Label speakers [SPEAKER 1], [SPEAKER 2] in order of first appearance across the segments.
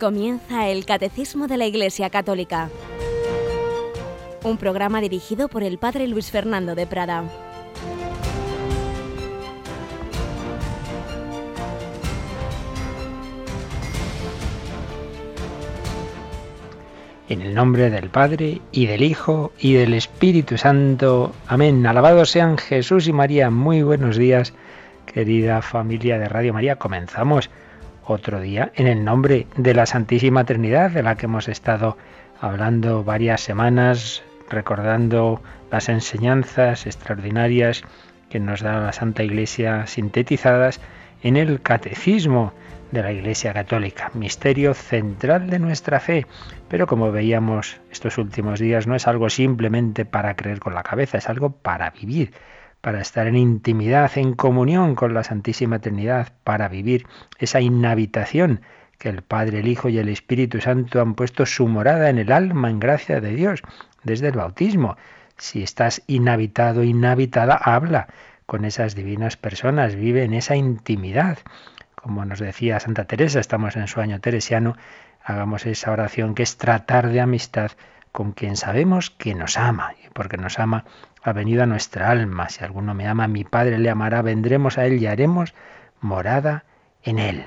[SPEAKER 1] Comienza el Catecismo de la Iglesia Católica, un programa dirigido por el Padre Luis Fernando de Prada.
[SPEAKER 2] En el nombre del Padre y del Hijo y del Espíritu Santo. Amén. Alabados sean Jesús y María. Muy buenos días, querida familia de Radio María. Comenzamos otro día en el nombre de la Santísima Trinidad, de la que hemos estado hablando varias semanas, recordando las enseñanzas extraordinarias que nos da la Santa Iglesia sintetizadas en el Catecismo de la Iglesia Católica, misterio central de nuestra fe. Pero como veíamos estos últimos días, no es algo simplemente para creer con la cabeza, es algo para vivir para estar en intimidad, en comunión con la Santísima Trinidad, para vivir esa inhabitación que el Padre, el Hijo y el Espíritu Santo han puesto su morada en el alma en gracia de Dios desde el bautismo. Si estás inhabitado, inhabitada, habla con esas divinas personas, vive en esa intimidad. Como nos decía Santa Teresa, estamos en su año teresiano, hagamos esa oración que es tratar de amistad con quien sabemos que nos ama, y porque nos ama ha venido a nuestra alma. Si alguno me ama, mi Padre le amará, vendremos a Él y haremos morada en Él.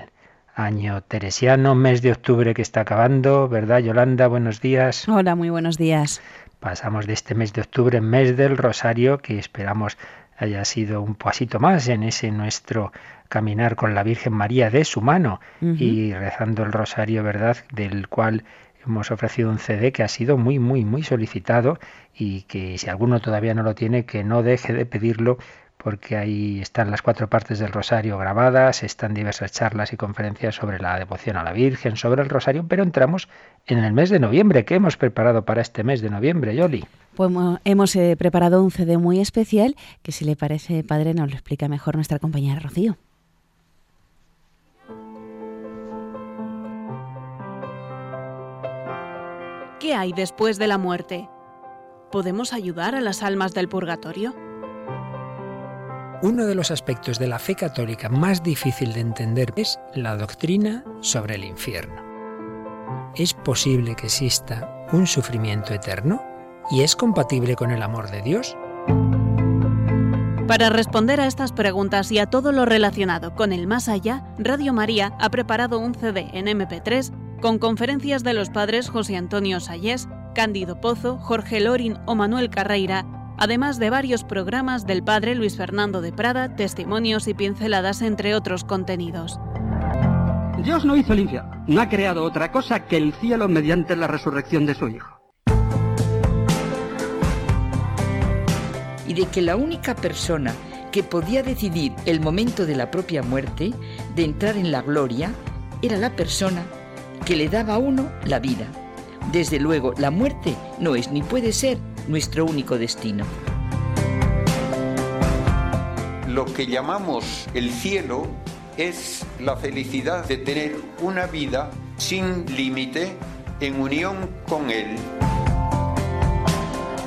[SPEAKER 2] Año teresiano, mes de octubre que está acabando, ¿verdad, Yolanda? Buenos días.
[SPEAKER 3] Hola, muy buenos días.
[SPEAKER 2] Pasamos de este mes de octubre, mes del Rosario, que esperamos haya sido un pasito más en ese nuestro caminar con la Virgen María de su mano y rezando el Rosario, ¿verdad? Del cual hemos ofrecido un CD que ha sido muy, muy, muy solicitado y que si alguno todavía no lo tiene, que no deje de pedirlo porque ahí están las cuatro partes del rosario grabadas, están diversas charlas y conferencias sobre la devoción a la Virgen, sobre el rosario, pero entramos en el mes de noviembre. ¿Qué hemos preparado para este mes de noviembre, Yoli?
[SPEAKER 3] Pues hemos eh, preparado un CD muy especial que si le parece, padre, nos lo explica mejor nuestra compañera Rocío.
[SPEAKER 4] ¿Qué hay después de la muerte? ¿Podemos ayudar a las almas del purgatorio?
[SPEAKER 2] Uno de los aspectos de la fe católica más difícil de entender es la doctrina sobre el infierno. ¿Es posible que exista un sufrimiento eterno? ¿Y es compatible con el amor de Dios?
[SPEAKER 4] Para responder a estas preguntas y a todo lo relacionado con el más allá, Radio María ha preparado un CD en MP3 con conferencias de los padres José Antonio Sayés, Cándido Pozo, Jorge Lorin o Manuel Carreira, además de varios programas del padre Luis Fernando de Prada, testimonios y pinceladas, entre otros contenidos.
[SPEAKER 5] Dios no hizo el infierno, no ha creado otra cosa que el cielo mediante la resurrección de su Hijo.
[SPEAKER 6] Y de que la única persona que podía decidir el momento de la propia muerte, de entrar en la gloria, era la persona que le daba a uno la vida. Desde luego, la muerte no es ni puede ser nuestro único destino.
[SPEAKER 7] Lo que llamamos el cielo es la felicidad de tener una vida sin límite en unión con Él.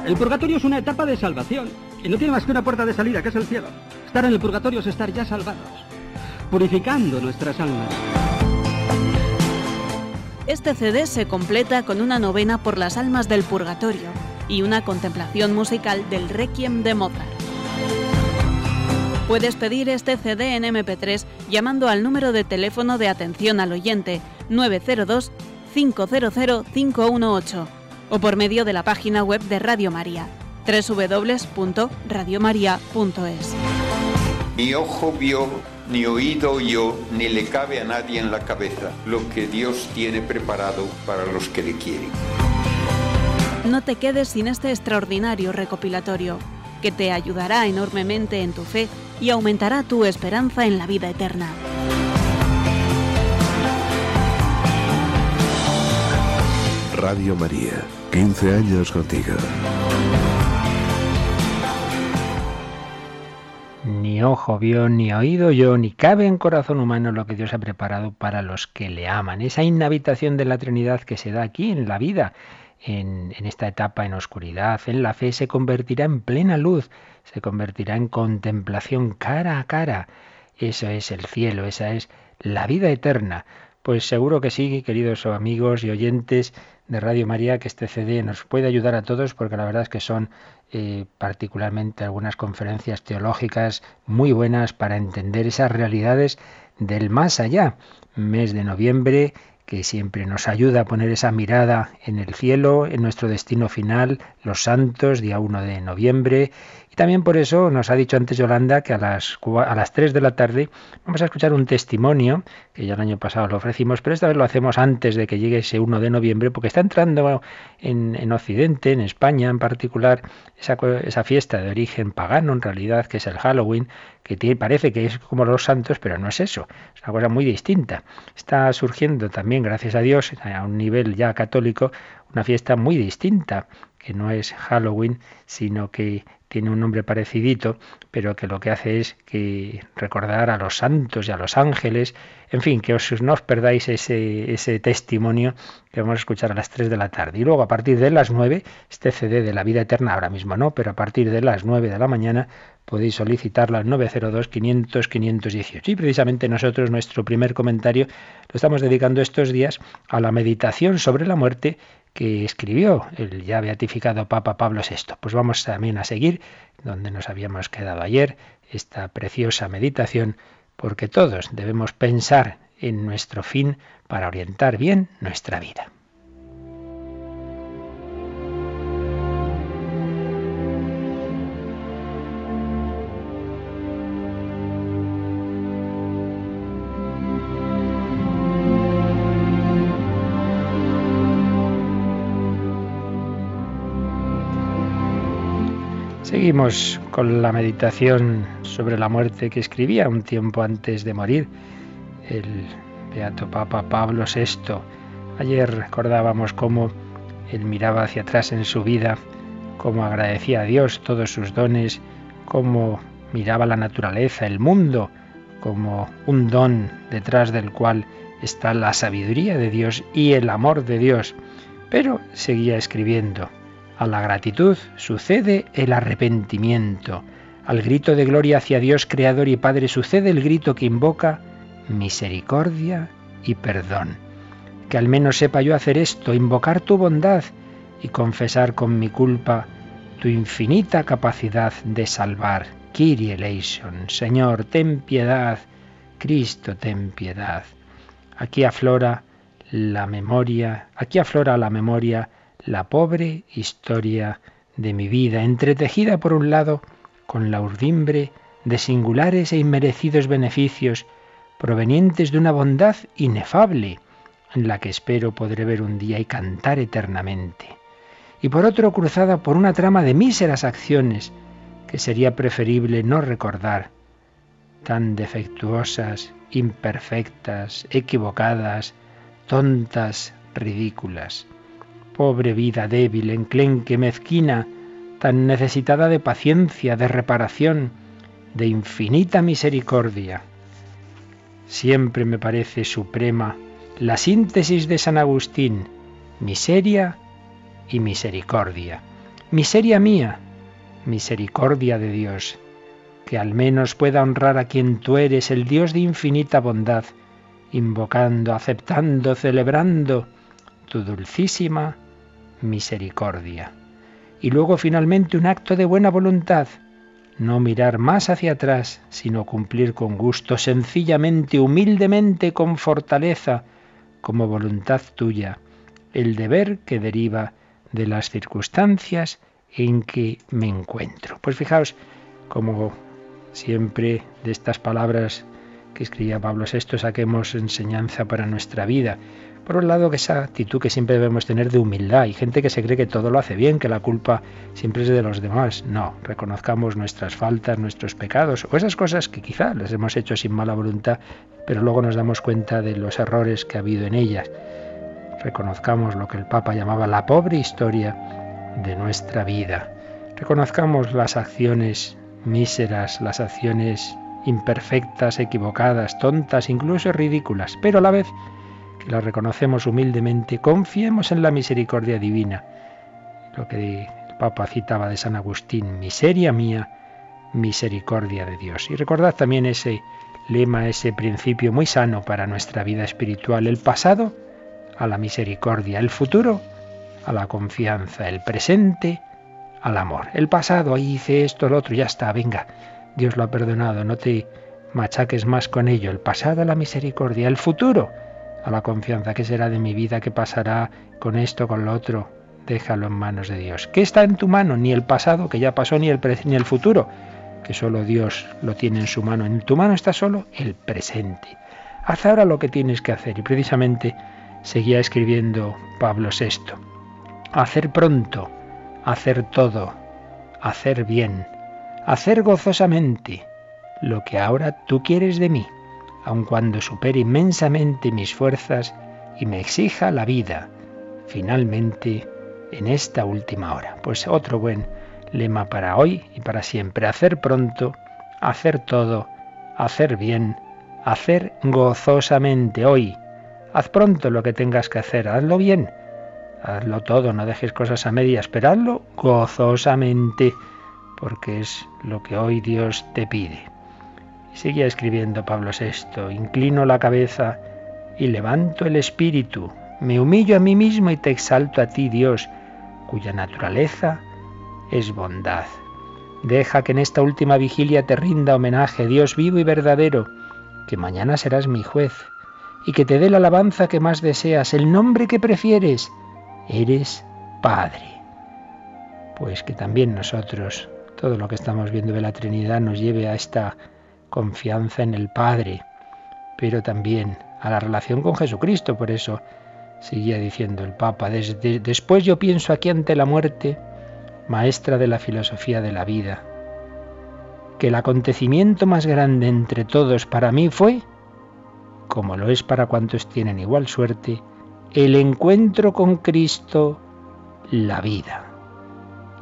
[SPEAKER 5] El purgatorio es una etapa de salvación y no tiene más que una puerta de salida, que es el cielo. Estar en el purgatorio es estar ya salvados, purificando nuestras almas.
[SPEAKER 4] Este CD se completa con una novena por las almas del purgatorio y una contemplación musical del Requiem de Mozart. Puedes pedir este CD en MP3 llamando al número de teléfono de atención al oyente 902 500 518 o por medio de la página web de Radio María www.radiomaria.es.
[SPEAKER 7] Mi ojo vio ni oído yo, ni le cabe a nadie en la cabeza lo que Dios tiene preparado para los que le quieren.
[SPEAKER 4] No te quedes sin este extraordinario recopilatorio, que te ayudará enormemente en tu fe y aumentará tu esperanza en la vida eterna.
[SPEAKER 8] Radio María, 15 años contigo.
[SPEAKER 2] Ni ojo vio, ni oído yo, ni cabe en corazón humano lo que Dios ha preparado para los que le aman. Esa inhabitación de la Trinidad que se da aquí en la vida, en, en, esta etapa en oscuridad, en la fe, se convertirá en plena luz, se convertirá en contemplación cara a cara. Eso es el cielo, esa es la vida eterna. Pues seguro que sí, queridos amigos y oyentes de Radio María, que este CD nos puede ayudar a todos porque la verdad es que son eh, particularmente algunas conferencias teológicas muy buenas para entender esas realidades del más allá. Mes de noviembre que siempre nos ayuda a poner esa mirada en el cielo, en nuestro destino final, los santos, día 1 de noviembre, también por eso nos ha dicho antes Yolanda que a las, a las 3 de la tarde vamos a escuchar un testimonio, que ya el año pasado lo ofrecimos, pero esta vez lo hacemos antes de que llegue ese 1 de noviembre, porque está entrando en, en Occidente, en España en particular, esa, esa fiesta de origen pagano en realidad, que es el Halloween, que parece que es como los santos, pero no es eso, es una cosa muy distinta. Está surgiendo también, gracias a Dios, a un nivel ya católico, una fiesta muy distinta, que no es Halloween, sino que tiene un nombre parecidito, pero que lo que hace es que recordar a los santos y a los ángeles, en fin, que os, no os perdáis ese, ese testimonio que vamos a escuchar a las 3 de la tarde. Y luego a partir de las 9, este CD de la vida eterna, ahora mismo no, pero a partir de las 9 de la mañana podéis solicitarla al 902-500-518. Y precisamente nosotros, nuestro primer comentario, lo estamos dedicando estos días a la meditación sobre la muerte que escribió el ya beatificado Papa Pablo VI. Pues vamos también a seguir donde nos habíamos quedado ayer, esta preciosa meditación, porque todos debemos pensar en nuestro fin para orientar bien nuestra vida. Seguimos con la meditación sobre la muerte que escribía un tiempo antes de morir el Beato Papa Pablo VI. Ayer recordábamos cómo él miraba hacia atrás en su vida, cómo agradecía a Dios todos sus dones, cómo miraba la naturaleza, el mundo, como un don detrás del cual está la sabiduría de Dios y el amor de Dios. Pero seguía escribiendo, a la gratitud sucede el arrepentimiento. Al grito de gloria hacia Dios Creador y Padre sucede el grito que invoca misericordia y perdón. Que al menos sepa yo hacer esto, invocar tu bondad y confesar con mi culpa tu infinita capacidad de salvar. Kyrie eleison, Señor, ten piedad, Cristo, ten piedad. Aquí aflora la memoria, aquí aflora la memoria la pobre historia de mi vida, entretejida por un lado con la urdimbre de singulares e inmerecidos beneficios provenientes de una bondad inefable, en la que espero podré ver un día y cantar eternamente, y por otro cruzada por una trama de míseras acciones que sería preferible no recordar, tan defectuosas, imperfectas, equivocadas, tontas, ridículas. Pobre vida débil, enclenque, mezquina, tan necesitada de paciencia, de reparación, de infinita misericordia. Siempre me parece suprema la síntesis de San Agustín, miseria y misericordia. Miseria mía, misericordia de Dios, que al menos pueda honrar a quien tú eres, el Dios de infinita bondad, invocando, aceptando, celebrando tu dulcísima misericordia. Y luego finalmente un acto de buena voluntad, no mirar más hacia atrás, sino cumplir con gusto, sencillamente, humildemente, con fortaleza, como voluntad tuya, el deber que deriva de las circunstancias en que me encuentro. Pues fijaos, como siempre de estas palabras que escribía Pablo VI saquemos enseñanza para nuestra vida. Por un lado, que esa actitud que siempre debemos tener de humildad. Hay gente que se cree que todo lo hace bien, que la culpa siempre es de los demás. No, reconozcamos nuestras faltas, nuestros pecados o esas cosas que quizá las hemos hecho sin mala voluntad, pero luego nos damos cuenta de los errores que ha habido en ellas. Reconozcamos lo que el Papa llamaba la pobre historia de nuestra vida. Reconozcamos las acciones míseras, las acciones imperfectas, equivocadas, tontas, incluso ridículas, pero a la vez la reconocemos humildemente, confiemos en la misericordia divina. Lo que el Papa citaba de San Agustín, miseria mía, misericordia de Dios. Y recordad también ese lema, ese principio muy sano para nuestra vida espiritual. El pasado a la misericordia, el futuro a la confianza, el presente al amor. El pasado, ahí hice esto, lo otro, ya está, venga, Dios lo ha perdonado, no te machaques más con ello. El pasado a la misericordia, el futuro a la confianza. ¿Qué será de mi vida? ¿Qué pasará con esto, con lo otro? Déjalo en manos de Dios. ¿Qué está en tu mano? Ni el pasado, que ya pasó, ni el, futuro, que solo Dios lo tiene en su mano. En tu mano está solo el presente. Haz ahora lo que tienes que hacer. Y precisamente seguía escribiendo Pablo VI. Hacer pronto, hacer todo, hacer bien, hacer gozosamente lo que ahora tú quieres de mí, aun cuando supere inmensamente mis fuerzas y me exija la vida, finalmente en esta última hora. Pues otro buen lema para hoy y para siempre, hacer pronto, hacer todo, hacer bien, hacer gozosamente hoy. Haz pronto lo que tengas que hacer, hazlo bien hazlo todo, no dejes cosas a medias, pero hazlo gozosamente, porque es lo que hoy Dios te pide. Seguía escribiendo Pablo VI, inclino la cabeza y levanto el espíritu, me humillo a mí mismo y te exalto a ti, Dios, cuya naturaleza es bondad. Deja que en esta última vigilia te rinda homenaje, Dios vivo y verdadero, que mañana serás mi juez, y que te dé la alabanza que más deseas, el nombre que prefieres, eres Padre. Pues que también nosotros, todo lo que estamos viendo de la Trinidad, nos lleve a esta confianza en el Padre, pero también a la relación con Jesucristo. Por eso seguía diciendo el Papa, después yo pienso aquí ante la muerte, maestra de la filosofía de la vida, que el acontecimiento más grande entre todos para mí fue, como lo es para cuantos tienen igual suerte, el encuentro con Cristo, la vida.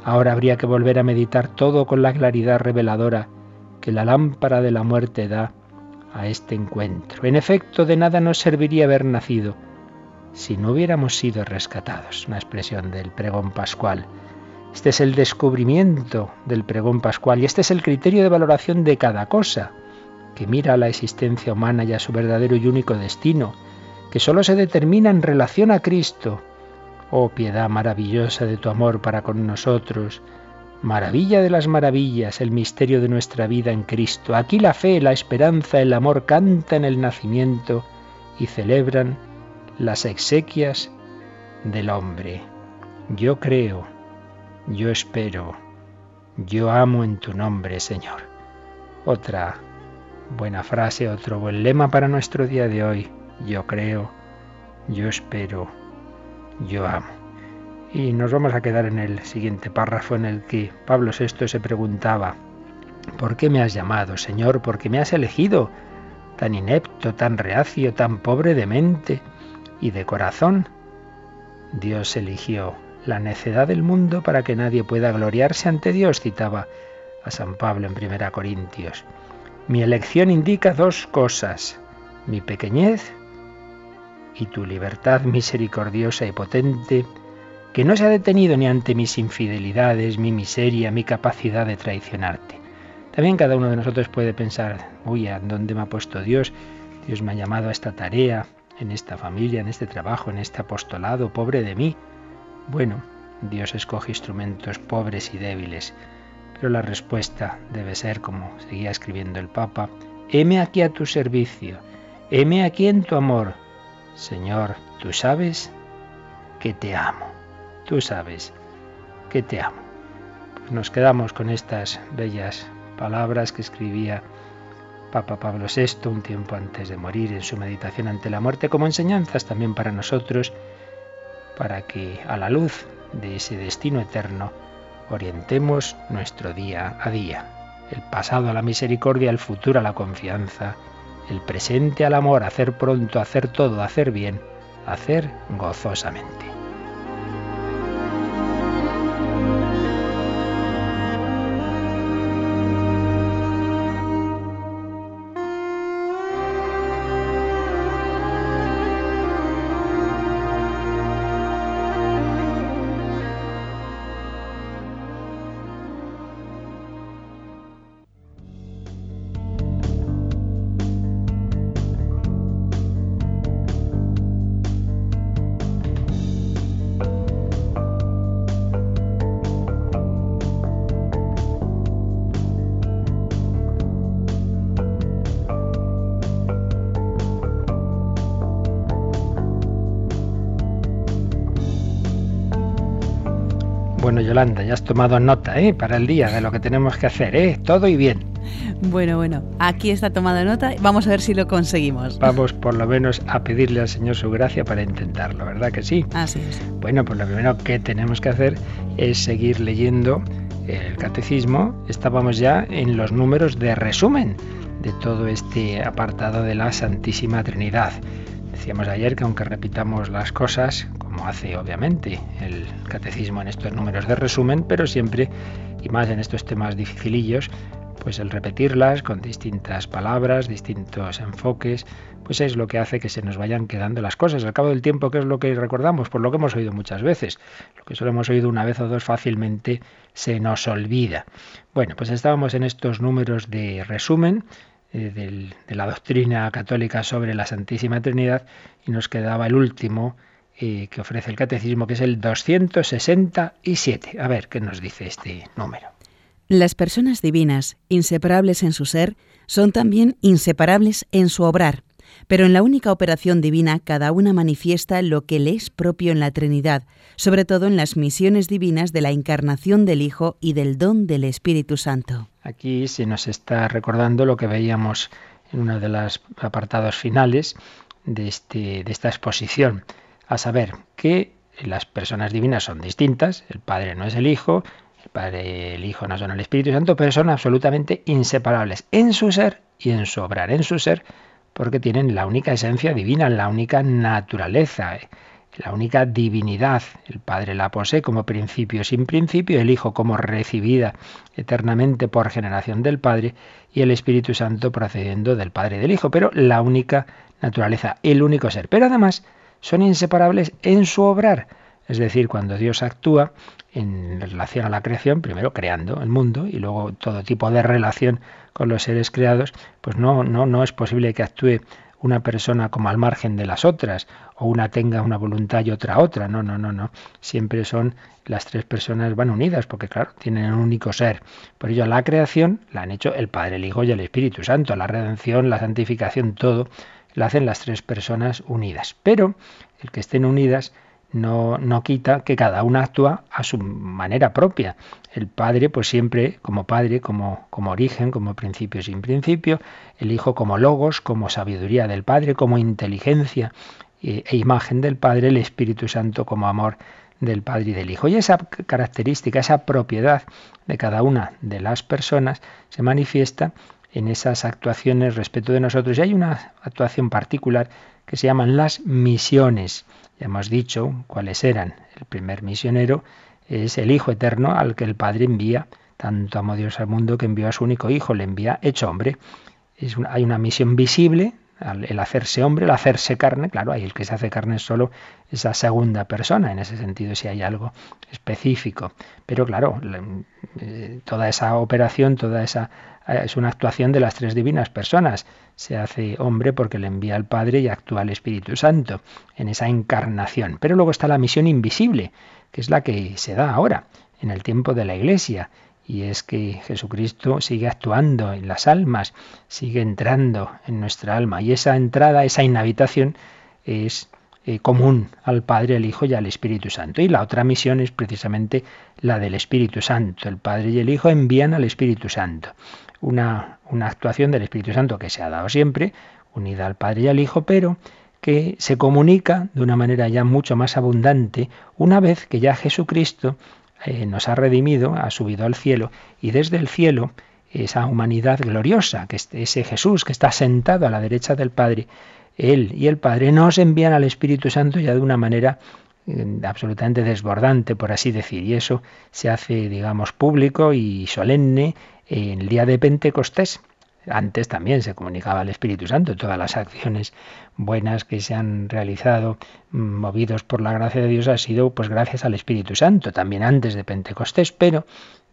[SPEAKER 2] Ahora habría que volver a meditar todo con la claridad reveladora que la lámpara de la muerte da a este encuentro. En efecto, de nada nos serviría haber nacido si no hubiéramos sido rescatados. Una expresión del pregón pascual. Este es el descubrimiento del pregón pascual y este es el criterio de valoración de cada cosa, que mira a la existencia humana y a su verdadero y único destino, que solo se determina en relación a Cristo. Oh piedad maravillosa de tu amor para con nosotros, maravilla de las maravillas, el misterio de nuestra vida en Cristo. Aquí la fe, la esperanza, el amor cantan el nacimiento y celebran las exequias del hombre. Yo creo, yo espero, yo amo en tu nombre, Señor. Otra buena frase, otro buen lema para nuestro día de hoy yo creo, yo espero, yo amo. Y nos vamos a quedar en el siguiente párrafo en el que Pablo VI se preguntaba, ¿por qué me has llamado, Señor? ¿Por qué me has elegido? Tan inepto, tan reacio, tan pobre de mente y de corazón. Dios eligió la necedad del mundo para que nadie pueda gloriarse ante Dios, citaba a San Pablo en 1 Corintios. Mi elección indica dos cosas, mi pequeñez y tu libertad misericordiosa y potente, que no se ha detenido ni ante mis infidelidades, mi miseria, mi capacidad de traicionarte. También cada uno de nosotros puede pensar, uy, ¿a dónde me ha puesto Dios? Dios me ha llamado a esta tarea, en esta familia, en este trabajo, en este apostolado, pobre de mí. Bueno, Dios escoge instrumentos pobres y débiles, pero la respuesta debe ser, como seguía escribiendo el Papa, heme aquí a tu servicio, heme aquí en tu amor, Señor, tú sabes que te amo. Tú sabes que te amo. Pues nos quedamos con estas bellas palabras que escribía Papa Pablo VI un tiempo antes de morir en su meditación ante la muerte como enseñanzas también para nosotros, para que a la luz de ese destino eterno orientemos nuestro día a día, el pasado a la misericordia, el futuro a la confianza, el presente al amor, hacer pronto, hacer todo, hacer bien, hacer gozosamente. Yolanda, ya has tomado nota ¿eh? para el día de lo que tenemos que hacer, ¿eh? Todo y bien.
[SPEAKER 3] Bueno, bueno, aquí está tomada nota. Vamos a ver si lo conseguimos.
[SPEAKER 2] Vamos por lo menos a pedirle al Señor su gracia para intentarlo, ¿verdad que sí?
[SPEAKER 3] Así es.
[SPEAKER 2] Bueno, pues lo primero que tenemos que hacer es seguir leyendo el catecismo. Estábamos ya en los números de resumen de todo este apartado de la Santísima Trinidad. Decíamos ayer que aunque repitamos las cosas, como hace obviamente el catecismo en estos números de resumen, pero siempre, y más en estos temas dificilillos, pues el repetirlas con distintas palabras, distintos enfoques, pues es lo que hace que se nos vayan quedando las cosas. Al cabo del tiempo, ¿qué es lo que recordamos? Por lo que hemos oído muchas veces. Lo que solo hemos oído una vez o dos fácilmente se nos olvida. Bueno, pues estábamos en estos números de resumen eh, de la doctrina católica sobre la Santísima Trinidad y nos quedaba el último eh, que ofrece el catecismo, que es el 267. A ver qué nos dice este número.
[SPEAKER 3] Las personas divinas, inseparables en su ser, son también inseparables en su obrar, pero en la única operación divina cada una manifiesta lo que le es propio en la Trinidad, sobre todo en las misiones divinas de la encarnación del Hijo y del don del Espíritu Santo.
[SPEAKER 2] Aquí se nos está recordando lo que veíamos en uno de los apartados finales de, este, de esta exposición, a saber que las personas divinas son distintas, el Padre no es el Hijo, el Padre, el Hijo no son el Espíritu Santo, pero son absolutamente inseparables en su ser y en su obrar, en su ser, porque tienen la única esencia divina, la única naturaleza, la única divinidad. El Padre la posee como principio sin principio, el Hijo como recibida eternamente por generación del Padre y el Espíritu Santo procediendo del Padre y del Hijo, pero la única naturaleza, el único ser. Pero además son inseparables en su obrar. Es decir, cuando Dios actúa, en relación a la creación, primero creando el mundo y luego todo tipo de relación con los seres creados, pues no, no, no es posible que actúe una persona como al margen de las otras, o una tenga una voluntad y otra otra. No, no, no, no. Siempre son las tres personas van unidas, porque claro, tienen un único ser. Por ello, la creación la han hecho el Padre, el Hijo y el Espíritu Santo. La redención, la santificación, todo la hacen las tres personas unidas. Pero el que estén unidas no, no quita que cada una actúa a su manera propia. El Padre, pues siempre como Padre, como, como origen, como principio sin principio, el Hijo como logos, como sabiduría del Padre, como inteligencia e, e imagen del Padre, el Espíritu Santo como amor del Padre y del Hijo. Y esa característica, esa propiedad de cada una de las personas se manifiesta en esas actuaciones respecto de nosotros. Y hay una actuación particular que se llaman las misiones. Ya hemos dicho cuáles eran. El primer misionero es el Hijo Eterno al que el Padre envía. Tanto amó Dios al mundo que envió a su único Hijo, le envía hecho hombre. Es hay una misión visible, el hacerse hombre, el hacerse carne, claro, ahí el que se hace carne es solo esa segunda persona, en ese sentido si hay algo específico. Pero claro, eh, toda esa operación, toda esa es una actuación de las tres divinas personas. Se hace hombre porque le envía al Padre y actúa el Espíritu Santo en esa encarnación. Pero luego está la misión invisible, que es la que se da ahora, en el tiempo de la Iglesia. Y es que Jesucristo sigue actuando en las almas, sigue entrando en nuestra alma. Y esa entrada, esa inhabitación es eh, común al Padre, al Hijo y al Espíritu Santo. Y la otra misión es precisamente la del Espíritu Santo. El Padre y el Hijo envían al Espíritu Santo una, actuación del Espíritu Santo que se ha dado siempre, unida al Padre y al Hijo, pero que se comunica de una manera ya mucho más abundante una vez que ya Jesucristo eh, nos ha redimido, ha subido al cielo y desde el cielo esa humanidad gloriosa, que es ese Jesús que está sentado a la derecha del Padre, Él y el Padre nos envían al Espíritu Santo ya de una manera absolutamente desbordante, por así decir, y eso se hace, digamos, público y solemne en el día de Pentecostés. Antes también se comunicaba al Espíritu Santo, todas las acciones buenas que se han realizado mm, movidos por la gracia de Dios ha sido pues gracias al Espíritu Santo, también antes de Pentecostés, pero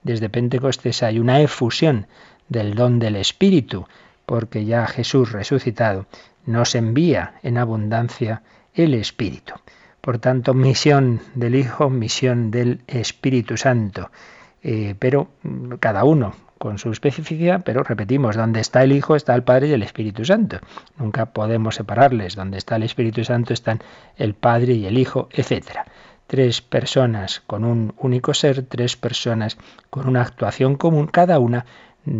[SPEAKER 2] desde Pentecostés hay una efusión del don del Espíritu, porque ya Jesús resucitado nos envía en abundancia el Espíritu. Por tanto, misión del Hijo, misión del Espíritu Santo. Eh, pero mm, cada uno con su especificidad, pero repetimos, donde está el Hijo está el Padre y el Espíritu Santo. Nunca podemos separarles. Donde está el Espíritu Santo están el Padre y el Hijo, etc. tres personas con un único ser, tres personas con una actuación común, cada una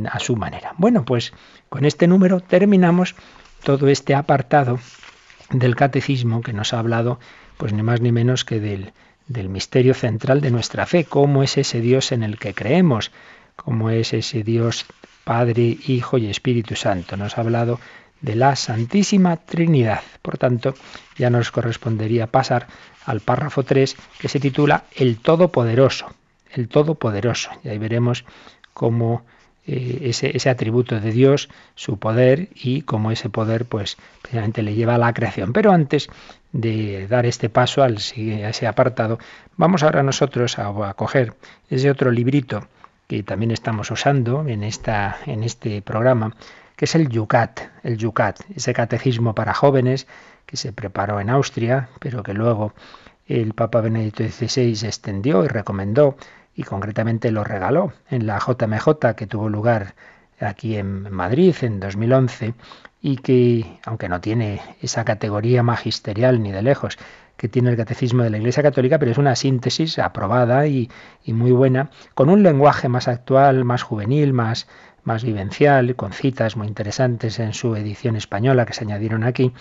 [SPEAKER 2] a su manera. Bueno, pues con este número terminamos todo este apartado del catecismo que nos ha hablado, pues ni más ni menos que del, del misterio central de nuestra fe, cómo es ese Dios en el que creemos, cómo es ese Dios Padre, Hijo y Espíritu Santo. Nos ha hablado de la Santísima Trinidad. Por tanto, ya nos correspondería pasar al párrafo 3 que se titula El Todopoderoso. El Todopoderoso. Y ahí veremos cómo eh, ese, ese, atributo de Dios, su poder y cómo ese poder pues precisamente le lleva a la creación. Pero antes de dar este paso al, a ese apartado, vamos ahora nosotros a, a coger ese otro librito que también estamos usando en, esta, en este programa, que es el Yucat, el Yucat, ese catecismo para jóvenes que se preparó en Austria, pero que luego el Papa Benedicto XVI extendió y recomendó y concretamente lo regaló en la JMJ que tuvo lugar aquí en Madrid en 2011 y que, aunque no tiene esa categoría magisterial ni de lejos que tiene el Catecismo de la Iglesia Católica, pero es una síntesis aprobada y, y muy buena, con un lenguaje más actual, más juvenil, más, más vivencial, con citas muy interesantes en su edición española que se añadieron aquí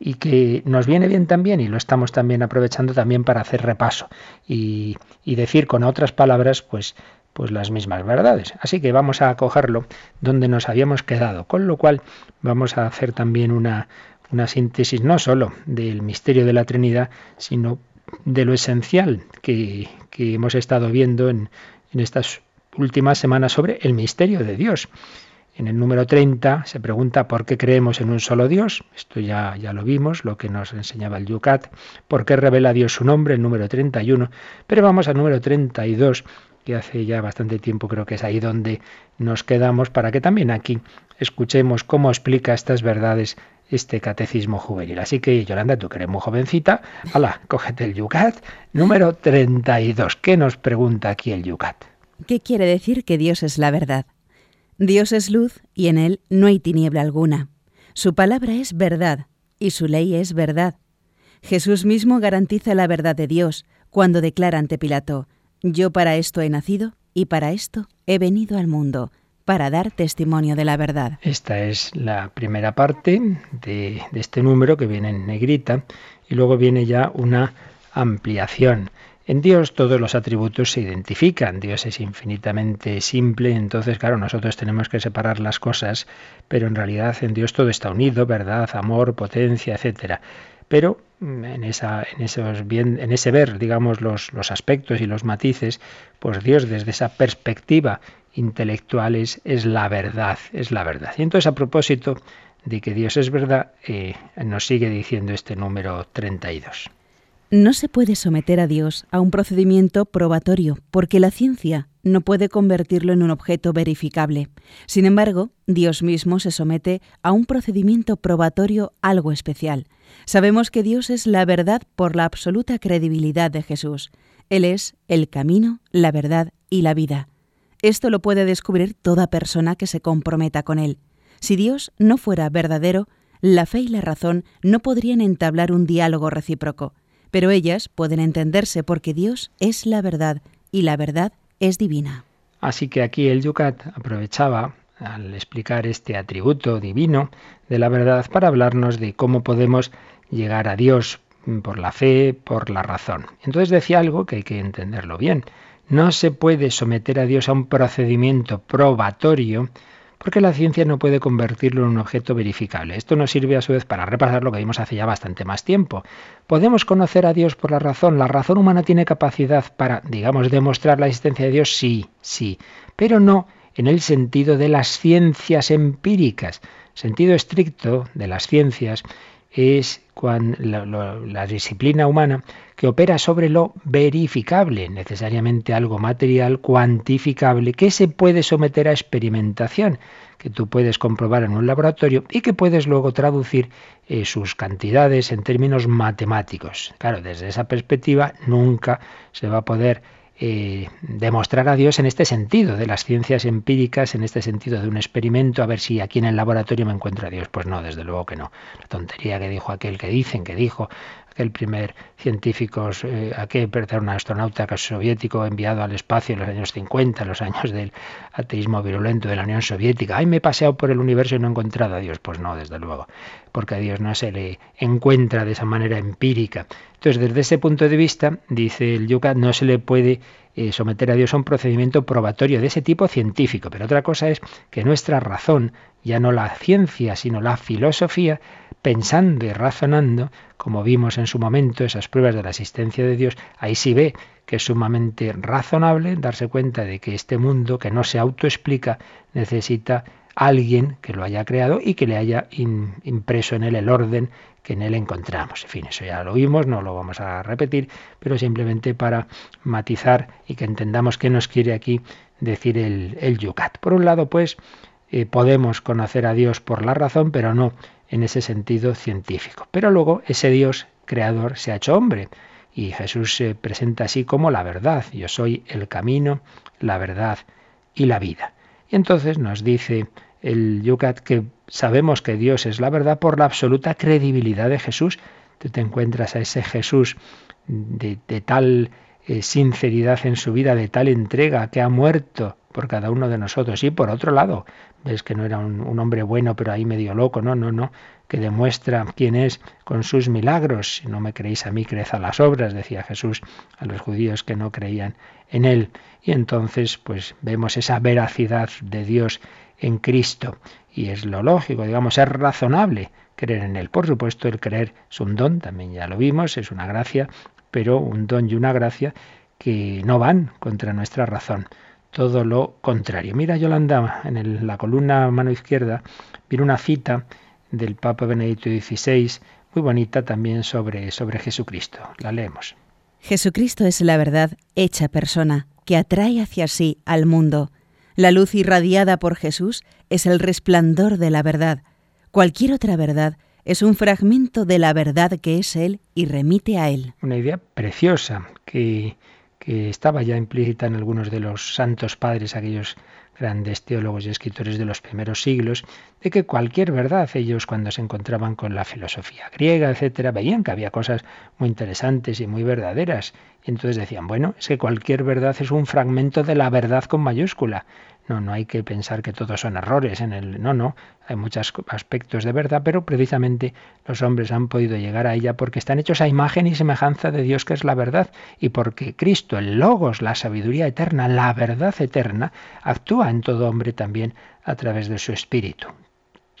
[SPEAKER 2] y que nos viene bien también y lo estamos también aprovechando también para hacer repaso y, y decir con otras palabras pues pues las mismas verdades. Así que vamos a cogerlo donde nos habíamos quedado, con lo cual vamos a hacer también una, una síntesis no solo del misterio de la Trinidad, sino de lo esencial que, que hemos estado viendo en, en estas últimas semanas sobre el misterio de Dios. En el número 30 se pregunta por qué creemos en un solo Dios. Esto ya, ya lo vimos, lo que nos enseñaba el Yucat. ¿Por qué revela Dios su nombre? El número 31. Pero vamos al número 32, que hace ya bastante tiempo creo que es ahí donde nos quedamos, para que también aquí escuchemos cómo explica estas verdades este catecismo juvenil. Así que, Yolanda, tú que eres muy jovencita, hala, cógete el Yucat, número 32. ¿Qué nos pregunta aquí el Yucat?
[SPEAKER 3] ¿Qué quiere decir que Dios es la verdad? Dios es luz y en él no hay tiniebla alguna. Su palabra es verdad y su ley es verdad. Jesús mismo garantiza la verdad de Dios cuando declara ante Pilato, Yo para esto he nacido y para esto he venido al mundo, para dar testimonio de la verdad.
[SPEAKER 2] Esta es la primera parte de, este número que viene en negrita y luego viene ya una ampliación. En Dios todos los atributos se identifican, Dios es infinitamente simple, entonces claro, nosotros tenemos que separar las cosas, pero en realidad en Dios todo está unido, verdad, amor, potencia, etcétera. Pero mm, en, esa, en, esos bien, en ese ver, digamos, los, aspectos y los matices, pues Dios desde esa perspectiva intelectual es, es la verdad, es la verdad. Y entonces a propósito de que Dios es verdad, eh, nos sigue diciendo este número 32.
[SPEAKER 3] No se puede someter a Dios a un procedimiento probatorio, porque la ciencia no puede convertirlo en un objeto verificable. Sin embargo, Dios mismo se somete a un procedimiento probatorio algo especial. Sabemos que Dios es la verdad por la absoluta credibilidad de Jesús. Él es el camino, la verdad y la vida. Esto lo puede descubrir toda persona que se comprometa con Él. Si Dios no fuera verdadero, la fe y la razón no podrían entablar un diálogo recíproco pero ellas pueden entenderse porque Dios es la verdad y la verdad es divina.
[SPEAKER 2] Así que aquí el Yucat aprovechaba al explicar este atributo divino de la verdad para hablarnos de cómo podemos llegar a Dios por la fe, por la razón. Entonces decía algo que hay que entenderlo bien. No se puede someter a Dios a un procedimiento probatorio porque la ciencia no puede convertirlo en un objeto verificable. Esto nos sirve a su vez para repasar lo que vimos hace ya bastante más tiempo. ¿Podemos conocer a Dios por la razón? ¿La razón humana tiene capacidad para, digamos, demostrar la existencia de Dios? Sí, sí, pero no en el sentido de las ciencias empíricas. sentido estricto de las ciencias es cuando la, la, disciplina humana que opera sobre lo verificable, necesariamente algo material, cuantificable, que se puede someter a experimentación, que tú puedes comprobar en un laboratorio y que puedes luego traducir eh, sus cantidades en términos matemáticos. Claro, desde esa perspectiva nunca se va a poder eh, demostrar a Dios en este sentido, de las ciencias empíricas, en este sentido de un experimento, a ver si aquí en el laboratorio me encuentro a Dios. Pues no, desde luego que no. La tontería que dijo aquel que dicen, que dijo aquel primer científico, eh, aquel un astronauta soviético enviado al espacio en los años 50, los años del ateísmo virulento de la Unión Soviética. Ay, me he paseado por el universo y no he encontrado a Dios. Pues no, desde luego, porque a Dios no se le encuentra de esa manera empírica. Entonces, desde ese punto de vista, dice el Yucat, no se le puede eh, someter a Dios a un procedimiento probatorio de ese tipo científico. Pero otra cosa es que nuestra razón, ya no la ciencia, sino la filosofía, pensando y razonando, como vimos en su momento esas pruebas de la existencia de Dios, ahí sí ve que es sumamente razonable darse cuenta de que este mundo que no se autoexplica necesita alguien que lo haya creado y que le haya impreso en él el orden que en él encontramos. En fin, eso ya lo vimos, no lo vamos a repetir, pero simplemente para matizar y que entendamos qué nos quiere aquí decir el, el Yucat. Por un lado, pues, eh, podemos conocer a Dios por la razón, pero no en ese sentido científico. Pero luego ese Dios creador se ha hecho hombre y Jesús se presenta así como la verdad. Yo soy el camino, la verdad y la vida. Y entonces nos dice el Yucat que sabemos que Dios es la verdad por la absoluta credibilidad de Jesús. Tú te encuentras a ese Jesús de, tal eh, sinceridad en su vida, de tal entrega, que ha muerto por cada uno de nosotros. Y por otro lado, ves que no era un, hombre bueno, pero ahí medio loco, no, no, no, que demuestra quién es con sus milagros. Si no me creéis a mí, creed a las obras, decía Jesús a los judíos que no creían en él. Y entonces, pues vemos esa veracidad de Dios en Cristo. Y es lo lógico, digamos, es razonable creer en Él. Por supuesto, el creer es un don, también ya lo vimos, es una gracia, pero un don y una gracia que no van contra nuestra razón. Todo lo contrario. Mira, Yolanda, en la columna mano izquierda, viene una cita del Papa Benedicto XVI, muy bonita también sobre, sobre Jesucristo. La leemos.
[SPEAKER 3] Jesucristo es la verdad hecha persona, que atrae hacia sí al mundo la luz irradiada por Jesús es el resplandor de la verdad. Cualquier otra verdad es un fragmento de la verdad que es Él y remite a Él.
[SPEAKER 2] Una idea preciosa que, que estaba ya implícita en algunos de los santos padres, aquellos grandes teólogos y escritores de los primeros siglos, de que cualquier verdad, ellos cuando se encontraban con la filosofía griega, etcétera, veían que había cosas muy interesantes y muy verdaderas. Y entonces decían, bueno, es que cualquier verdad es un fragmento de la verdad con mayúscula. No, no hay que pensar que todos son errores en el. No, no. Hay muchos aspectos de verdad, pero precisamente los hombres han podido llegar a ella porque están hechos a imagen y semejanza de Dios, que es la verdad, y porque Cristo, el Logos, la sabiduría eterna, la verdad eterna, actúa en todo hombre también a través de su espíritu.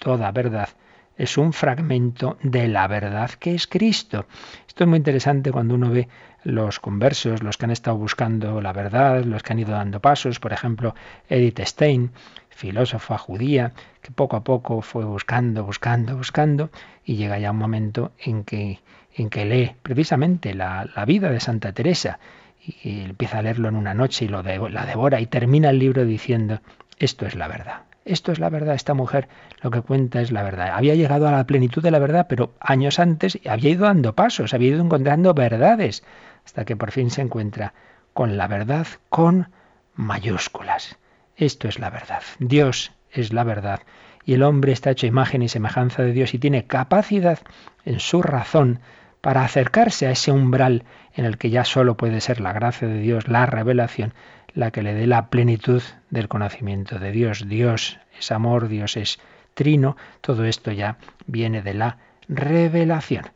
[SPEAKER 2] Toda verdad es un fragmento de la verdad que es Cristo. Esto es muy interesante cuando uno ve los conversos, los que han estado buscando la verdad, los que han ido dando pasos, por ejemplo, Edith Stein, filósofa judía, que poco a poco fue buscando, buscando, buscando, y llega ya un momento en que, en que lee precisamente la, vida de Santa Teresa, y empieza a leerlo en una noche y lo la devora y termina el libro diciendo, esto es la verdad. Esto es la verdad, esta mujer lo que cuenta es la verdad. Había llegado a la plenitud de la verdad, pero años antes había ido dando pasos, había ido encontrando verdades hasta que por fin se encuentra con la verdad con mayúsculas. Esto es la verdad. Dios es la verdad. Y el hombre está hecho imagen y semejanza de Dios y tiene capacidad en su razón para acercarse a ese umbral en el que ya solo puede ser la gracia de Dios, la revelación, la que le dé la plenitud del conocimiento de Dios. Dios es amor, Dios es trino, todo esto ya viene de la revelación.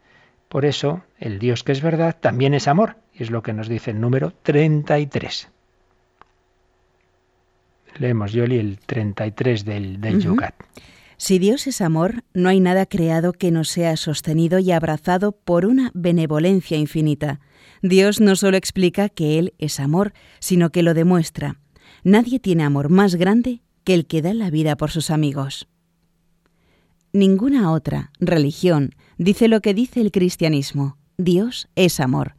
[SPEAKER 2] Por eso, el Dios que es verdad también es amor, y es lo que nos dice el número 33. Leemos, Yoli, el 33 del, del Yucat.
[SPEAKER 3] Si Dios es amor, no hay nada creado que no sea sostenido y abrazado por una benevolencia infinita. Dios no solo explica que Él es amor, sino que lo demuestra. Nadie tiene amor más grande que el que da la vida por sus amigos. Ninguna otra religión dice lo que dice el cristianismo. Dios es amor.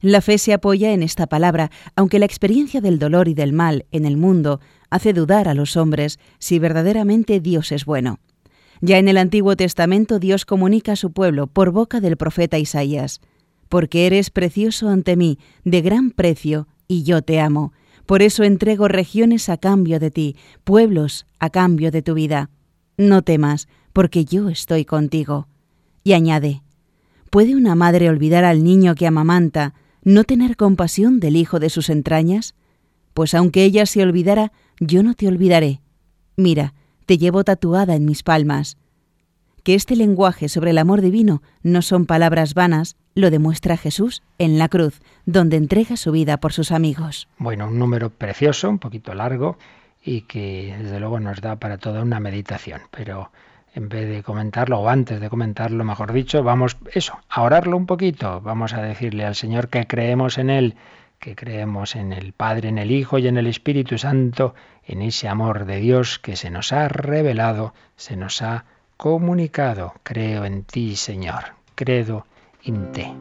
[SPEAKER 3] La fe se apoya en esta palabra, aunque la experiencia del dolor y del mal en el mundo hace dudar a los hombres si verdaderamente Dios es bueno. Ya en el Antiguo Testamento Dios comunica a su pueblo por boca del profeta Isaías, porque eres precioso ante mí, de gran precio, y yo te amo. Por eso entrego regiones a cambio de ti, pueblos a cambio de tu vida. No temas, porque yo estoy contigo. Y añade, ¿Puede una madre olvidar al niño que amamanta, no tener compasión del hijo de sus entrañas? Pues aunque ella se olvidara, yo no te olvidaré. Mira, te llevo tatuada en mis palmas. Que este lenguaje sobre el amor divino no son palabras vanas, lo demuestra Jesús en la cruz, donde entrega su vida por sus amigos.
[SPEAKER 2] Bueno, un número precioso, un poquito largo y que desde luego nos da para toda una meditación, pero en vez de comentarlo, o antes de comentarlo, mejor dicho, vamos eso, a orarlo un poquito, vamos a decirle al Señor que creemos en Él, que creemos en el Padre, en el Hijo y en el Espíritu Santo, en ese amor de Dios que se nos ha revelado, se nos ha comunicado. Creo en ti, Señor, credo in te.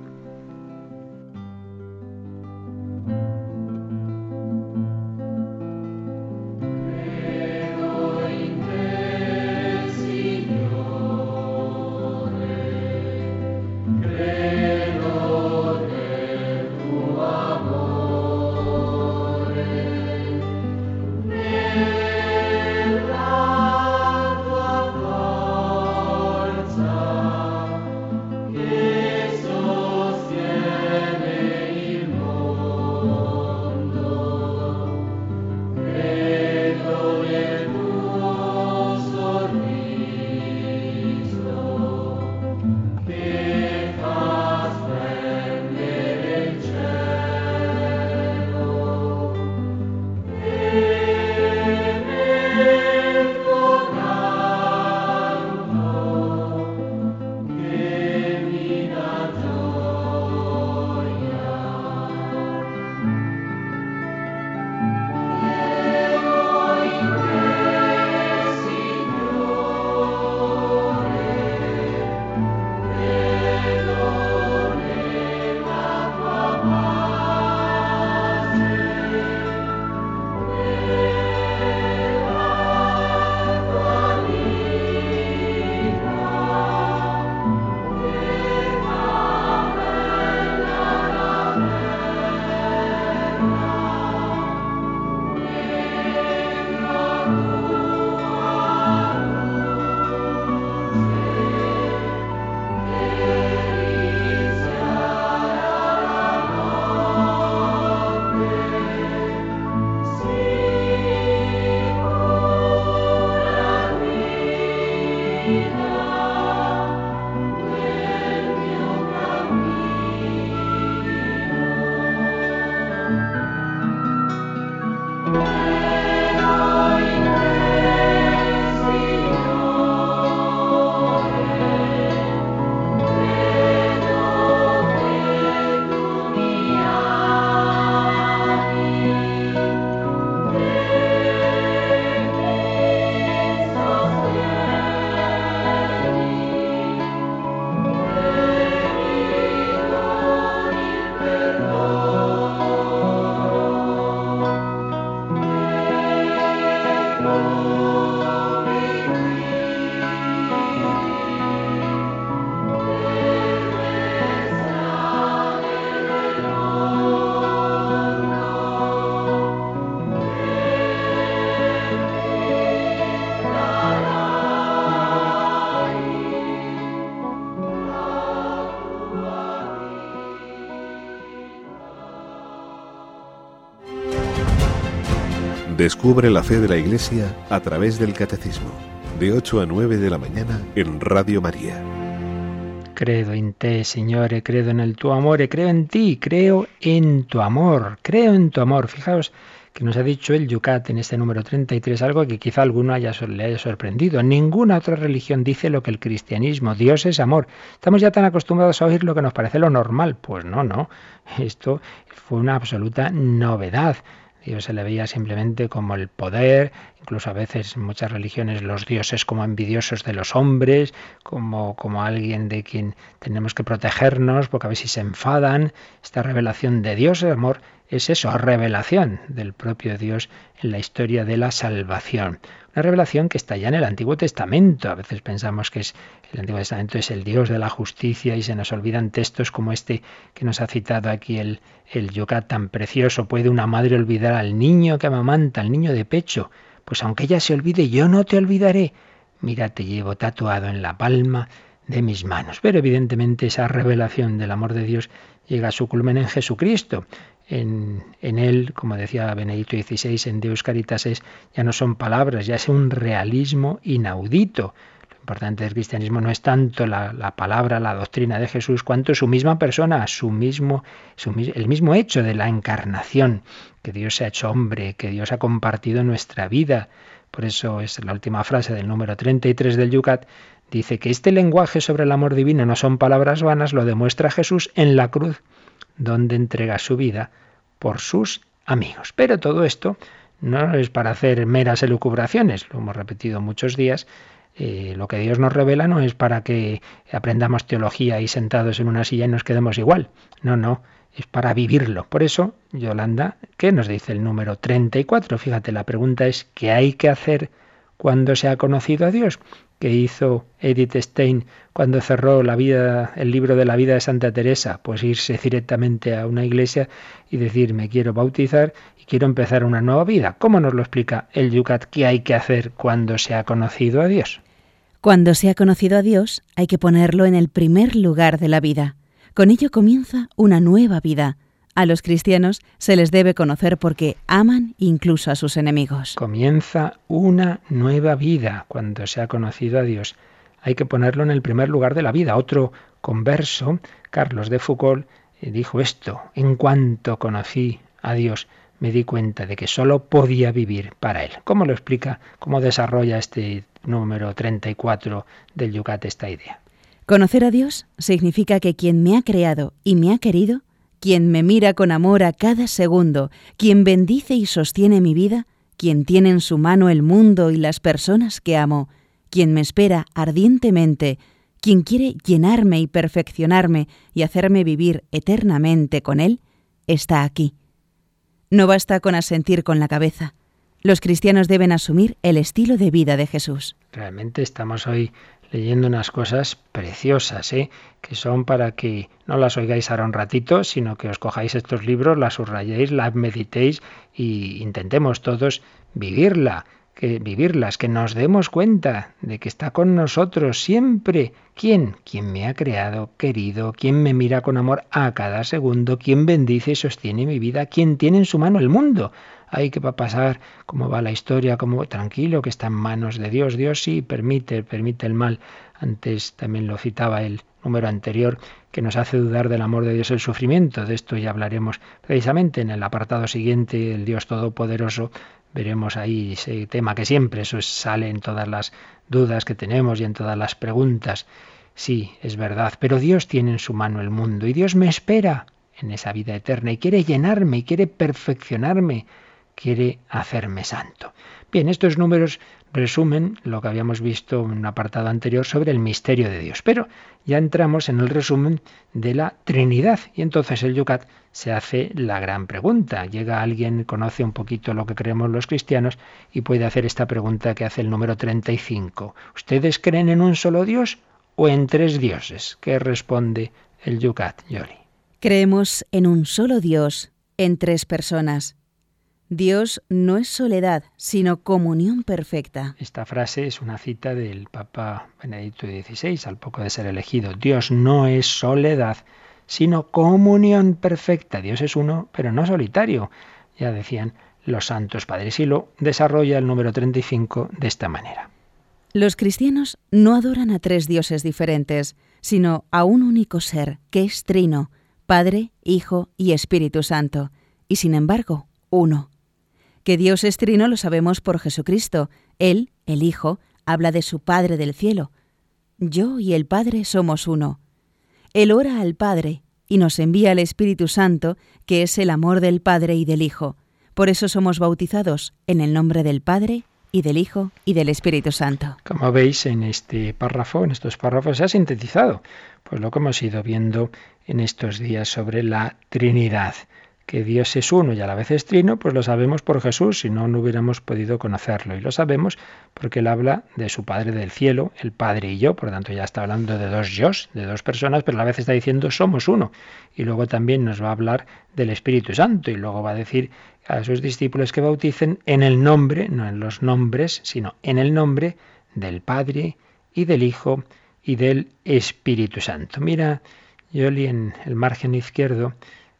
[SPEAKER 8] Descubre la fe de la Iglesia a través del Catecismo, de 8 a 9 de la mañana en Radio María.
[SPEAKER 2] Credo en te, Señor, credo en el tu amor, creo en ti, creo en tu amor, creo en tu amor. Fijaos que nos ha dicho el Yucat en este número 33, algo que quizá alguno haya, le haya sorprendido. Ninguna otra religión dice lo que el cristianismo, Dios es amor. Estamos ya tan acostumbrados a oír lo que nos parece lo normal. Pues no, no. Esto fue una absoluta novedad. Dios se le veía simplemente como el poder, incluso a veces en muchas religiones los dioses como envidiosos de los hombres, como, como alguien de quien tenemos que protegernos, porque a veces se enfadan. Esta revelación de Dios, el amor, es eso, revelación del propio Dios en la historia de la salvación. Una revelación que está ya en el Antiguo Testamento. A veces pensamos que es, el Antiguo Testamento es el Dios de la justicia y se nos olvidan textos como este que nos ha citado aquí el, el tan precioso. ¿Puede una madre olvidar al niño que amamanta, al niño de pecho? Pues aunque ella se olvide, yo no te olvidaré. Mira, te llevo tatuado en la palma de mis manos. Pero evidentemente esa revelación del amor de Dios llega a su culmen en Jesucristo. En, él, como decía Benedicto XVI, en Deus Caritas es, ya no son palabras, ya es un realismo inaudito. Lo importante del cristianismo no es tanto la, la palabra, la doctrina de Jesús, cuanto su misma persona, su mismo, el mismo hecho de la encarnación, que Dios se ha hecho hombre, que Dios ha compartido nuestra vida. Por eso es la última frase del número 33 del Yucat, dice que este lenguaje sobre el amor divino no son palabras vanas, lo demuestra Jesús en la cruz, donde entrega su vida por sus amigos. Pero todo esto no es para hacer meras elucubraciones, lo hemos repetido muchos días. Eh, lo que Dios nos revela no es para que aprendamos teología y sentados en una silla y nos quedemos igual. No, no, es para vivirlo. Por eso, Yolanda, ¿qué nos dice el número 34? Fíjate, la pregunta es, ¿qué hay que hacer cuando se ha conocido a Dios? Que hizo Edith Stein cuando cerró la vida, el libro de la vida de Santa Teresa, pues irse directamente a una iglesia y decir me quiero bautizar y quiero empezar una nueva vida. ¿Cómo nos lo explica el Yucat? ¿Qué hay que hacer cuando se ha conocido a Dios?
[SPEAKER 3] Cuando se ha conocido a Dios hay que ponerlo en el primer lugar de la vida. Con ello comienza una nueva vida a los cristianos se les debe conocer porque aman incluso a sus enemigos.
[SPEAKER 2] Comienza una nueva vida cuando se ha conocido a Dios. Hay que ponerlo en el primer lugar de la vida. Otro converso, Carlos de Foucault, eh, dijo esto, en cuanto conocí a Dios, me di cuenta de que solo podía vivir para Él. ¿Cómo lo explica, cómo desarrolla este número 34 del Yucat esta idea?
[SPEAKER 3] Conocer a Dios significa que quien me ha creado y me ha querido quien me mira con amor a cada segundo, quien bendice y sostiene mi vida, quien tiene en su mano el mundo y las personas que amo, quien me espera ardientemente, quien quiere llenarme y perfeccionarme y hacerme vivir eternamente con Él, está aquí. No basta con asentir con la cabeza. Los cristianos deben asumir el estilo de vida de Jesús.
[SPEAKER 2] Realmente estamos hoy leyendo unas cosas preciosas, ¿eh? que son para que no las oigáis ahora un ratito, sino que os cojáis estos libros, las subrayéis, las meditéis y intentemos todos vivirla, que vivirlas, que nos demos cuenta de que está con nosotros siempre. ¿Quién? Quien me ha creado, querido, quien me mira con amor a cada segundo, quien bendice y sostiene mi vida, quien tiene en su mano el mundo ay, ¿qué va a pasar? ¿Cómo va la historia? ¿Cómo? Tranquilo, que está en manos de Dios. Dios sí permite, permite el mal. Antes también lo citaba el número anterior, que nos hace dudar del amor de Dios el sufrimiento. De esto ya hablaremos precisamente en el apartado siguiente, el Dios Todopoderoso. Veremos ahí ese tema que siempre eso sale en todas las dudas que tenemos y en todas las preguntas. Sí, es verdad, pero Dios tiene en su mano el mundo y Dios me espera en esa vida eterna y quiere llenarme y quiere perfeccionarme quiere hacerme santo. Bien, estos números resumen lo que habíamos visto en un apartado anterior sobre el misterio de Dios, pero ya entramos en el resumen de la Trinidad y entonces el Yucat se hace la gran pregunta. Llega alguien, conoce un poquito lo que creemos los cristianos y puede hacer esta pregunta que hace el número 35. ¿Ustedes creen en un solo Dios o en tres dioses? ¿Qué responde el Yucat, Yoli?
[SPEAKER 3] Creemos en un solo Dios, en tres personas Dios no es soledad, sino comunión perfecta.
[SPEAKER 2] Esta frase es una cita del Papa Benedicto XVI, al poco de ser elegido. Dios no es soledad, sino comunión perfecta. Dios es uno, pero no solitario, ya decían los santos padres. Y lo desarrolla el número 35 de esta manera.
[SPEAKER 3] Los cristianos no adoran a tres dioses diferentes, sino a un único ser, que es trino, Padre, Hijo y Espíritu Santo, y sin embargo, uno. Que Dios es trino lo sabemos por Jesucristo. Él, el Hijo, habla de su Padre del cielo. Yo y el Padre somos uno. Él ora al Padre y nos envía el Espíritu Santo, que es el amor del Padre y del Hijo. Por eso somos bautizados en el nombre del Padre y del Hijo y del Espíritu Santo.
[SPEAKER 2] Como veis en este párrafo, en estos párrafos se ha sintetizado pues lo que hemos ido viendo en estos días sobre la Trinidad que Dios es uno y a la vez es trino, pues lo sabemos por Jesús, si no, no hubiéramos podido conocerlo. Y lo sabemos porque él habla de su Padre del cielo, el Padre y yo, por lo tanto ya está hablando de dos yo, de dos personas, pero a la vez está diciendo somos uno. Y luego también nos va a hablar del Espíritu Santo y luego va a decir a sus discípulos que bauticen en el nombre, no en los nombres, sino en el nombre del Padre y del Hijo y del Espíritu Santo. Mira, Yoli, en el margen izquierdo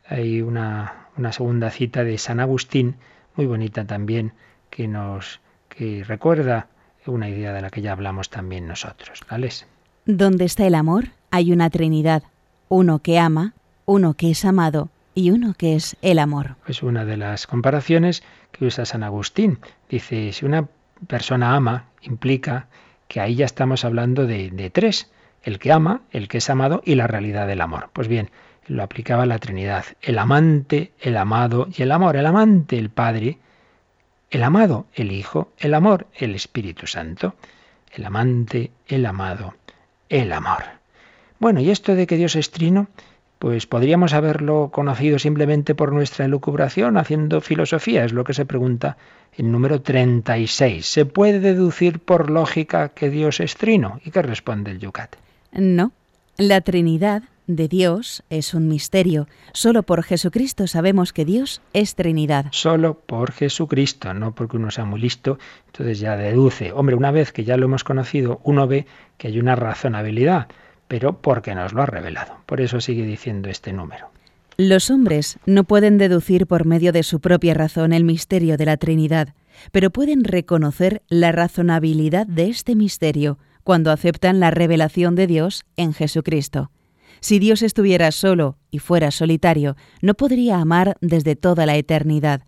[SPEAKER 2] hay una, una segunda cita de San Agustín, muy bonita también, que nos que recuerda una idea de la que ya hablamos también nosotros. ¿Vales?
[SPEAKER 3] Donde está el amor, hay una Trinidad, uno que ama, uno que es amado y uno que es el amor.
[SPEAKER 2] Es una de las comparaciones que usa San Agustín. Dice, si una persona ama, implica que ahí ya estamos hablando de, de tres, el que ama, el que es amado y la realidad del amor. Pues bien, lo aplicaba la Trinidad, el amante, el amado y el amor. El amante, el Padre, el amado, el Hijo, el amor, el Espíritu Santo. El amante, el amado, el amor. Bueno, y esto de que Dios es trino, pues podríamos haberlo conocido simplemente por nuestra elucubración, haciendo filosofía, es lo que se pregunta en número 36. ¿Se puede deducir por lógica que Dios es trino? ¿Y qué responde el Yucat?
[SPEAKER 3] No. La Trinidad de Dios es un misterio. Solo por Jesucristo sabemos que Dios es Trinidad.
[SPEAKER 2] Solo por Jesucristo, no porque uno sea muy listo, entonces ya deduce. Hombre, una vez que ya lo hemos conocido, uno ve que hay una razonabilidad, pero porque nos lo ha revelado. Por eso sigue diciendo este número.
[SPEAKER 3] Los hombres no pueden deducir por medio de su propia razón el misterio de la Trinidad, pero pueden reconocer la razonabilidad de este misterio cuando aceptan la revelación de Dios en Jesucristo. Si Dios estuviera solo y fuera solitario, no podría amar desde toda la eternidad.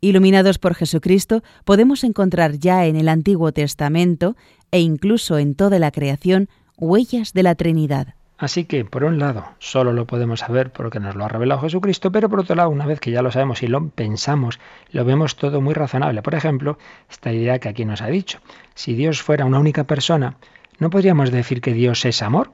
[SPEAKER 3] Iluminados por Jesucristo, podemos encontrar ya en el Antiguo Testamento e incluso en toda la creación huellas de la Trinidad.
[SPEAKER 2] Así que, por un lado, solo lo podemos saber porque nos lo ha revelado Jesucristo, pero por otro lado, una vez que ya lo sabemos y lo pensamos, lo vemos todo muy razonable. Por ejemplo, esta idea que aquí nos ha dicho. Si Dios fuera una única persona, no podríamos decir que Dios es amor,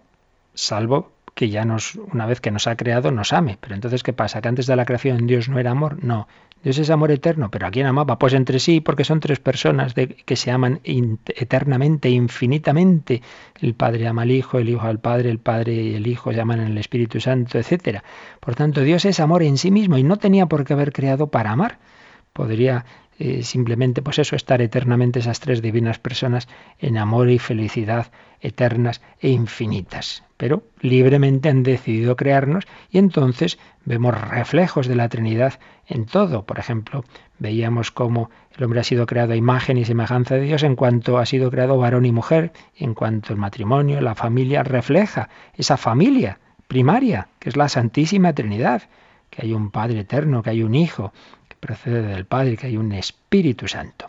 [SPEAKER 2] salvo que ya nos, una vez que nos ha creado, nos ame. Pero entonces, ¿qué pasa? ¿Que antes de la creación Dios no era amor? No. Dios es amor eterno, pero ¿a quién amaba? Pues entre sí, porque son tres personas de, que se aman eternamente, infinitamente. El Padre ama al Hijo, el Hijo al Padre, el Padre y el Hijo se aman en el Espíritu Santo, etc. Por tanto, Dios es amor en sí mismo y no tenía por qué haber creado para amar. Podría eh, simplemente, pues eso, estar eternamente esas tres divinas personas en amor y felicidad eternas e infinitas pero libremente han decidido crearnos y entonces vemos reflejos de la Trinidad en todo. Por ejemplo, veíamos cómo el hombre ha sido creado a imagen y semejanza de Dios en cuanto ha sido creado varón y mujer, en cuanto el matrimonio, la familia refleja esa familia primaria, que es la Santísima Trinidad, que hay un Padre eterno, que hay un Hijo procede del Padre, que hay un Espíritu Santo.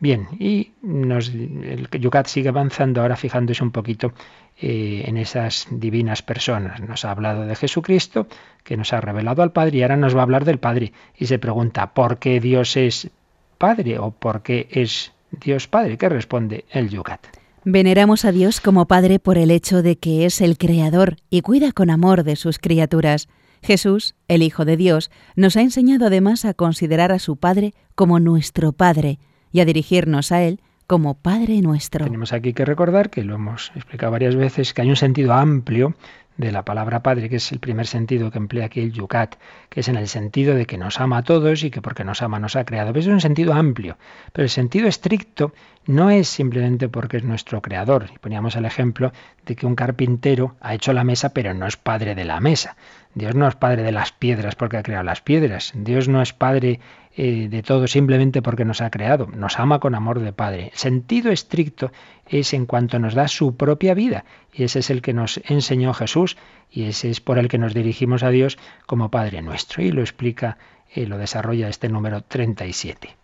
[SPEAKER 2] Bien, y nos, el Yucat sigue avanzando ahora fijándose un poquito eh, en esas divinas personas. Nos ha hablado de Jesucristo, que nos ha revelado al Padre, y ahora nos va a hablar del Padre. Y se pregunta, ¿por qué Dios es Padre o por qué es Dios Padre? ¿Qué responde el Yucat?
[SPEAKER 3] Veneramos a Dios como Padre por el hecho de que es el Creador y cuida con amor de sus criaturas. Jesús, el Hijo de Dios, nos ha enseñado además a considerar a su Padre como nuestro Padre y a dirigirnos a Él como Padre nuestro.
[SPEAKER 2] Tenemos aquí que recordar, que lo hemos explicado varias veces, que hay un sentido amplio de la palabra Padre, que es el primer sentido que emplea aquí el Yucat, que es en el sentido de que nos ama a todos y que porque nos ama nos ha creado. Es un sentido amplio, pero el sentido estricto no es simplemente porque es nuestro creador. Y poníamos el ejemplo de que un carpintero ha hecho la mesa, pero no es padre de la mesa. Dios no es padre de las piedras porque ha creado las piedras. Dios no es padre eh, de todo simplemente porque nos ha creado. Nos ama con amor de Padre. Sentido estricto es en cuanto nos da su propia vida. Y ese es el que nos enseñó Jesús y ese es por el que nos dirigimos a Dios como Padre nuestro. Y lo explica eh, lo desarrolla este número 37.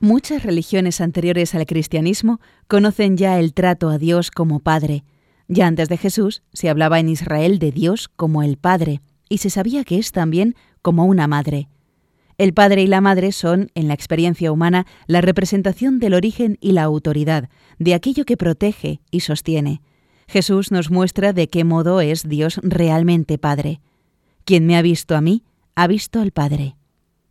[SPEAKER 3] Muchas religiones anteriores al cristianismo conocen ya el trato a Dios como Padre. Ya antes de Jesús se hablaba en Israel de Dios como el Padre, y se sabía que es también como una madre. El padre y la madre son, en la experiencia humana, la representación del origen y la autoridad, de aquello que protege y sostiene. Jesús nos muestra de qué modo es Dios realmente Padre. Quien me ha visto a mí, ha visto al Padre.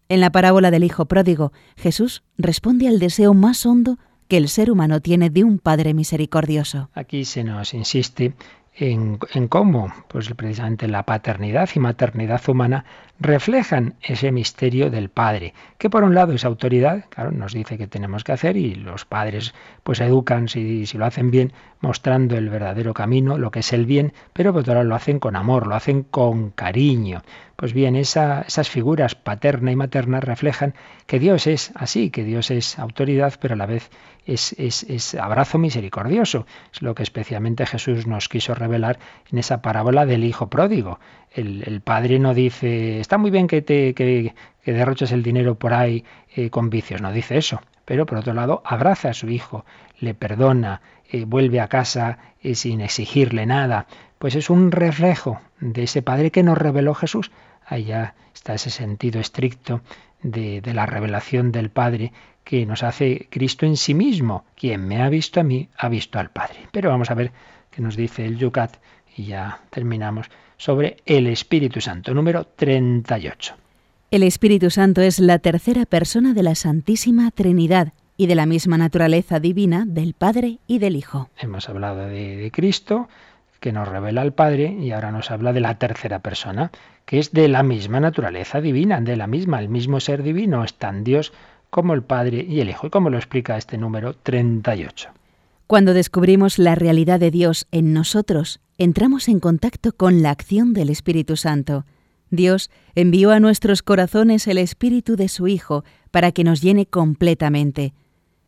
[SPEAKER 3] En la parábola del Hijo Pródigo, Jesús responde al deseo más hondo que el ser humano tiene de un Padre misericordioso.
[SPEAKER 2] Aquí se nos insiste en, cómo, pues precisamente la paternidad y maternidad humana reflejan ese misterio del Padre, que por un lado es autoridad, claro, nos dice que tenemos que hacer y los padres pues educan si, si lo hacen bien, mostrando el verdadero camino, lo que es el bien, pero por otro lado lo hacen con amor, lo hacen con cariño. Pues bien, esas figuras paterna y materna reflejan que Dios es así, que Dios es autoridad, pero a la vez es, es, abrazo misericordioso. Es lo que especialmente Jesús nos quiso revelar en esa parábola del Hijo pródigo. El, Padre no dice, está muy bien que, te, que, derroches el dinero por ahí eh, con vicios, no dice eso. Pero por otro lado, abraza a su Hijo, le perdona, eh, vuelve a casa eh, sin exigirle nada. Pues es un reflejo de ese Padre que nos reveló Jesús Allá está ese sentido estricto de, la revelación del Padre que nos hace Cristo en sí mismo. Quien me ha visto a mí, ha visto al Padre. Pero vamos a ver qué nos dice el Yucat, y ya terminamos, sobre el Espíritu Santo, número 38.
[SPEAKER 3] El Espíritu Santo es la tercera persona de la Santísima Trinidad y de la misma naturaleza divina del Padre y del Hijo.
[SPEAKER 2] Hemos hablado de, de Cristo, que nos revela al Padre, y ahora nos habla de la tercera persona, que es de la misma naturaleza divina, de la misma, el mismo ser divino, es tan Dios como el Padre y el Hijo. ¿Y cómo lo explica este número 38?
[SPEAKER 3] Cuando descubrimos la realidad de Dios en nosotros, entramos en contacto con la acción del Espíritu Santo. Dios envió a nuestros corazones el Espíritu de su Hijo para que nos llene completamente.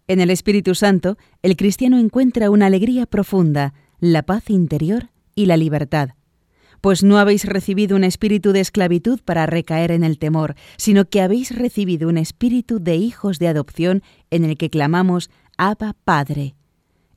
[SPEAKER 3] En el Espíritu Santo, el cristiano encuentra una alegría profunda, la paz interior y la libertad pues no habéis recibido un espíritu de esclavitud para recaer en el temor, sino que habéis recibido un espíritu de hijos de adopción en el que clamamos Abba Padre.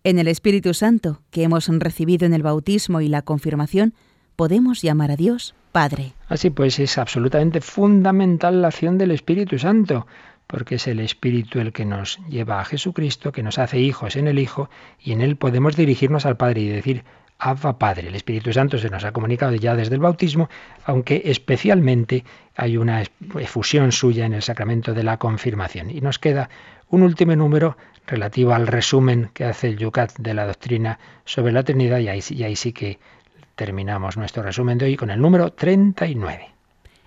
[SPEAKER 3] En el Espíritu Santo, que hemos recibido en el bautismo y la confirmación, podemos llamar a Dios Padre.
[SPEAKER 2] Así pues, es absolutamente fundamental la acción del Espíritu Santo, porque es el Espíritu el que nos lleva a Jesucristo, que nos hace hijos en el Hijo, y en él podemos dirigirnos al Padre y decir, Abba Padre. El Espíritu Santo se nos ha comunicado ya desde el bautismo, aunque especialmente hay una efusión suya en el sacramento de la confirmación. Y nos queda un último número relativo al resumen que hace el Yucat de la doctrina sobre la Trinidad, y ahí, y ahí sí que terminamos nuestro resumen de hoy con el número 39.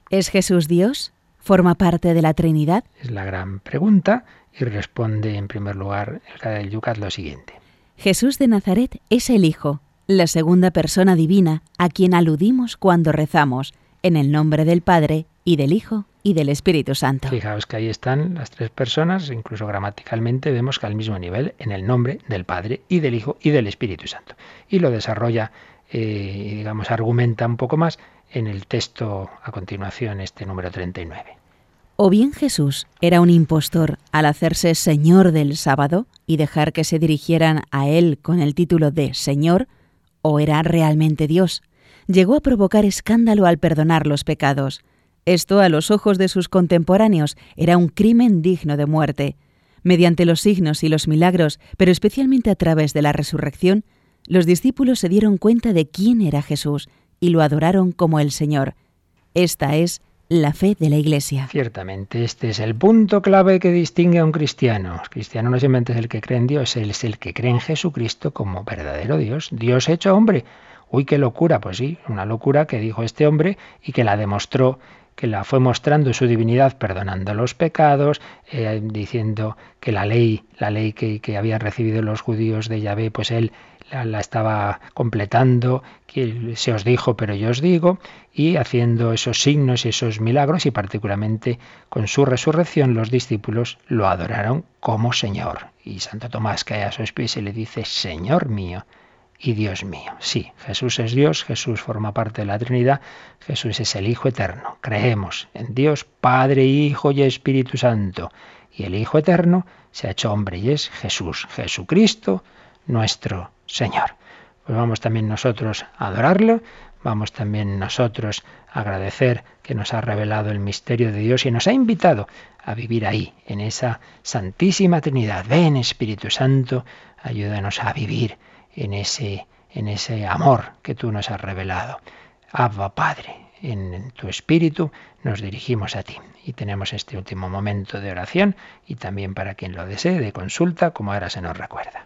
[SPEAKER 3] ¿Es Jesús Dios? ¿Forma parte de la Trinidad?
[SPEAKER 2] Es la gran pregunta y responde en primer lugar el Yucat lo siguiente.
[SPEAKER 3] Jesús de Nazaret es el Hijo la segunda persona divina a quien aludimos cuando rezamos, en el nombre del Padre y del Hijo y del Espíritu Santo.
[SPEAKER 2] Fijaos que ahí están las tres personas, incluso gramaticalmente vemos que al mismo nivel, en el nombre del Padre y del Hijo y del Espíritu Santo. Y lo desarrolla, eh, digamos, argumenta un poco más en el texto a continuación, este número 39.
[SPEAKER 3] O bien Jesús era un impostor al hacerse Señor del sábado y dejar que se dirigieran a él con el título de Señor, ¿O era realmente Dios? Llegó a provocar escándalo al perdonar los pecados. Esto, a los ojos de sus contemporáneos, era un crimen digno de muerte. Mediante los signos y los milagros, pero especialmente a través de la resurrección, los discípulos se dieron cuenta de quién era Jesús y lo adoraron como el Señor. Esta es la fe de la Iglesia.
[SPEAKER 2] Ciertamente, este es el punto clave que distingue a un cristiano. El cristiano no simplemente es el que cree en Dios, él es el que cree en Jesucristo como verdadero Dios, Dios hecho hombre. Uy, qué locura, pues sí, una locura que dijo este hombre y que la demostró que la fue mostrando su divinidad perdonando los pecados, eh, diciendo que la ley, la ley que, que habían recibido los judíos de Yahvé, pues él la, estaba completando, que se os dijo, pero yo os digo, y haciendo esos signos y esos milagros, y particularmente con su resurrección, los discípulos lo adoraron como Señor. Y Santo Tomás cae a sus pies y le dice, Señor mío y Dios mío. Sí, Jesús es Dios, Jesús forma parte de la Trinidad, Jesús es el Hijo eterno. Creemos en Dios, Padre, Hijo y Espíritu Santo. Y el Hijo eterno se ha hecho hombre y es Jesús, Jesucristo, nuestro Señor. Pues vamos también nosotros a adorarlo, vamos también nosotros a agradecer que nos ha revelado el misterio de Dios y nos ha invitado a vivir ahí, en esa Santísima Trinidad. Ven Espíritu Santo, ayúdanos a vivir en ese, en ese amor que tú nos has revelado. Abba Padre, en tu espíritu nos dirigimos a ti. Y tenemos este último momento de oración y también para quien lo desee de consulta, como ahora se nos recuerda.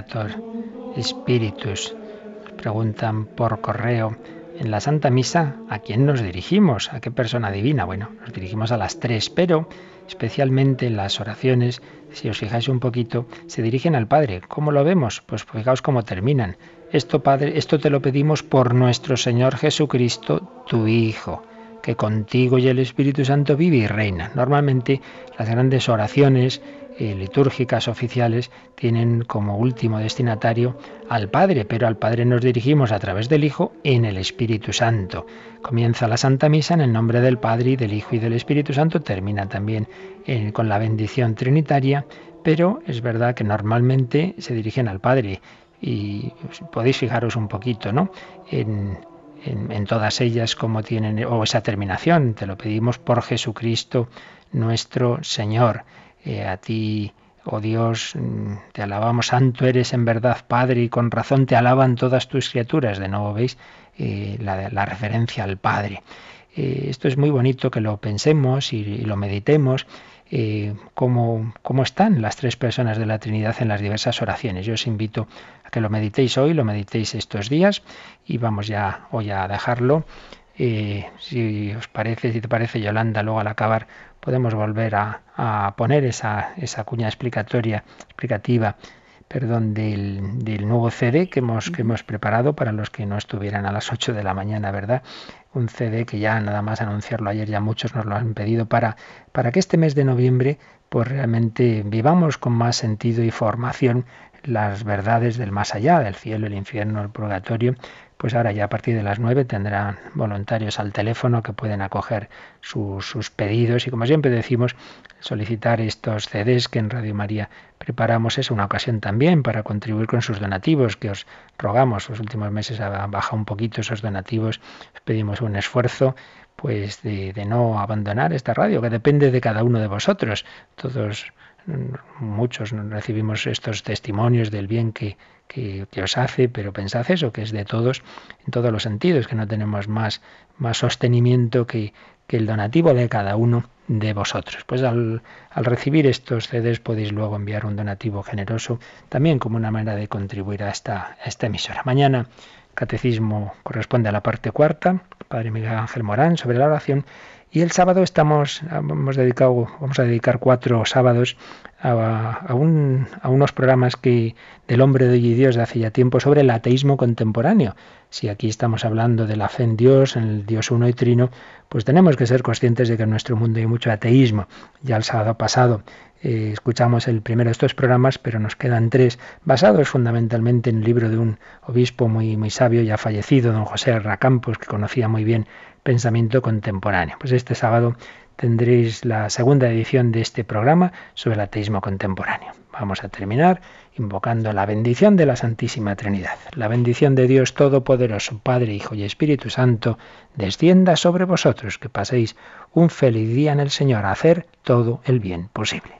[SPEAKER 2] Creator Spiritus. preguntan por correo en la Santa Misa a quién nos dirigimos, a qué persona divina. Bueno, nos dirigimos a las tres, pero especialmente en las oraciones, si os fijáis un poquito, se dirigen al Padre. ¿Cómo lo vemos? Pues fijaos cómo terminan. Esto, Padre, esto te lo pedimos por nuestro Señor Jesucristo, tu Hijo que contigo y el Espíritu Santo vive y reina. Normalmente las grandes oraciones eh, litúrgicas oficiales tienen como último destinatario al Padre, pero al Padre nos dirigimos a través del Hijo en el Espíritu Santo. Comienza la Santa Misa en el nombre del Padre y del Hijo y del Espíritu Santo, termina también eh, con la bendición trinitaria, pero es verdad que normalmente se dirigen al Padre y podéis fijaros un poquito, ¿no? En, en, todas ellas como tienen, o esa terminación, te lo pedimos por Jesucristo nuestro Señor. Eh, a ti, oh Dios, mm, te alabamos, santo eres en verdad, Padre, y con razón te alaban todas tus criaturas. De nuevo veis eh, la, referencia al Padre. Eh, esto es muy bonito que lo pensemos y, lo meditemos. cómo, cómo, están las tres personas de la Trinidad en las diversas oraciones. Yo os invito a que lo meditéis hoy, lo meditéis estos días y vamos ya hoy a dejarlo. Si os parece, si te parece, Yolanda, luego al acabar podemos volver a, poner esa, esa, cuña explicatoria, explicativa perdón, del, del, nuevo CD que hemos, que hemos preparado para los que no estuvieran a las 8 de la mañana, ¿verdad? Un CD que ya nada más anunciarlo ayer ya muchos nos lo han pedido para, para que este mes de noviembre pues realmente vivamos con más sentido y formación las verdades del más allá, del cielo, el infierno, el purgatorio, pues ahora ya a partir de las 9 tendrán voluntarios al teléfono que pueden acoger sus, pedidos y como siempre decimos, solicitar estos CDs que en Radio María preparamos es una ocasión también para contribuir con sus donativos que os rogamos. Los últimos meses han bajado un poquito esos donativos, pedimos un esfuerzo pues de, de no abandonar esta radio que depende de cada uno de vosotros. Todos muchos recibimos estos testimonios del bien que, que, os hace, pero pensad eso, que es de todos, en todos los sentidos, que no tenemos más, más sostenimiento que, que el donativo de cada uno de vosotros. Pues al, al, recibir estos CDs podéis luego enviar un donativo generoso, también como una manera de contribuir a esta, a esta emisora. Mañana, catecismo corresponde a la parte cuarta, Padre Miguel Ángel Morán, sobre la oración. Y el sábado estamos, hemos dedicado, vamos a dedicar cuatro sábados a, unos programas que del hombre de hoy y Dios de hace ya tiempo sobre el ateísmo contemporáneo. Si aquí estamos hablando de la fe en Dios, en el Dios uno y trino, pues tenemos que ser conscientes de que en nuestro mundo hay mucho ateísmo. Ya el sábado pasado eh, escuchamos el primero de estos programas, pero nos quedan tres, basados fundamentalmente en el libro de un obispo muy, muy sabio, ya fallecido, don José Arracampos, que conocía muy bien pensamiento contemporáneo. Pues este sábado tendréis la segunda edición de este programa sobre el ateísmo contemporáneo. Vamos a terminar invocando la bendición de la Santísima Trinidad. La bendición de Dios Todopoderoso, Padre, Hijo y Espíritu Santo, descienda sobre vosotros, que paséis un feliz día en el Señor a hacer todo el bien posible.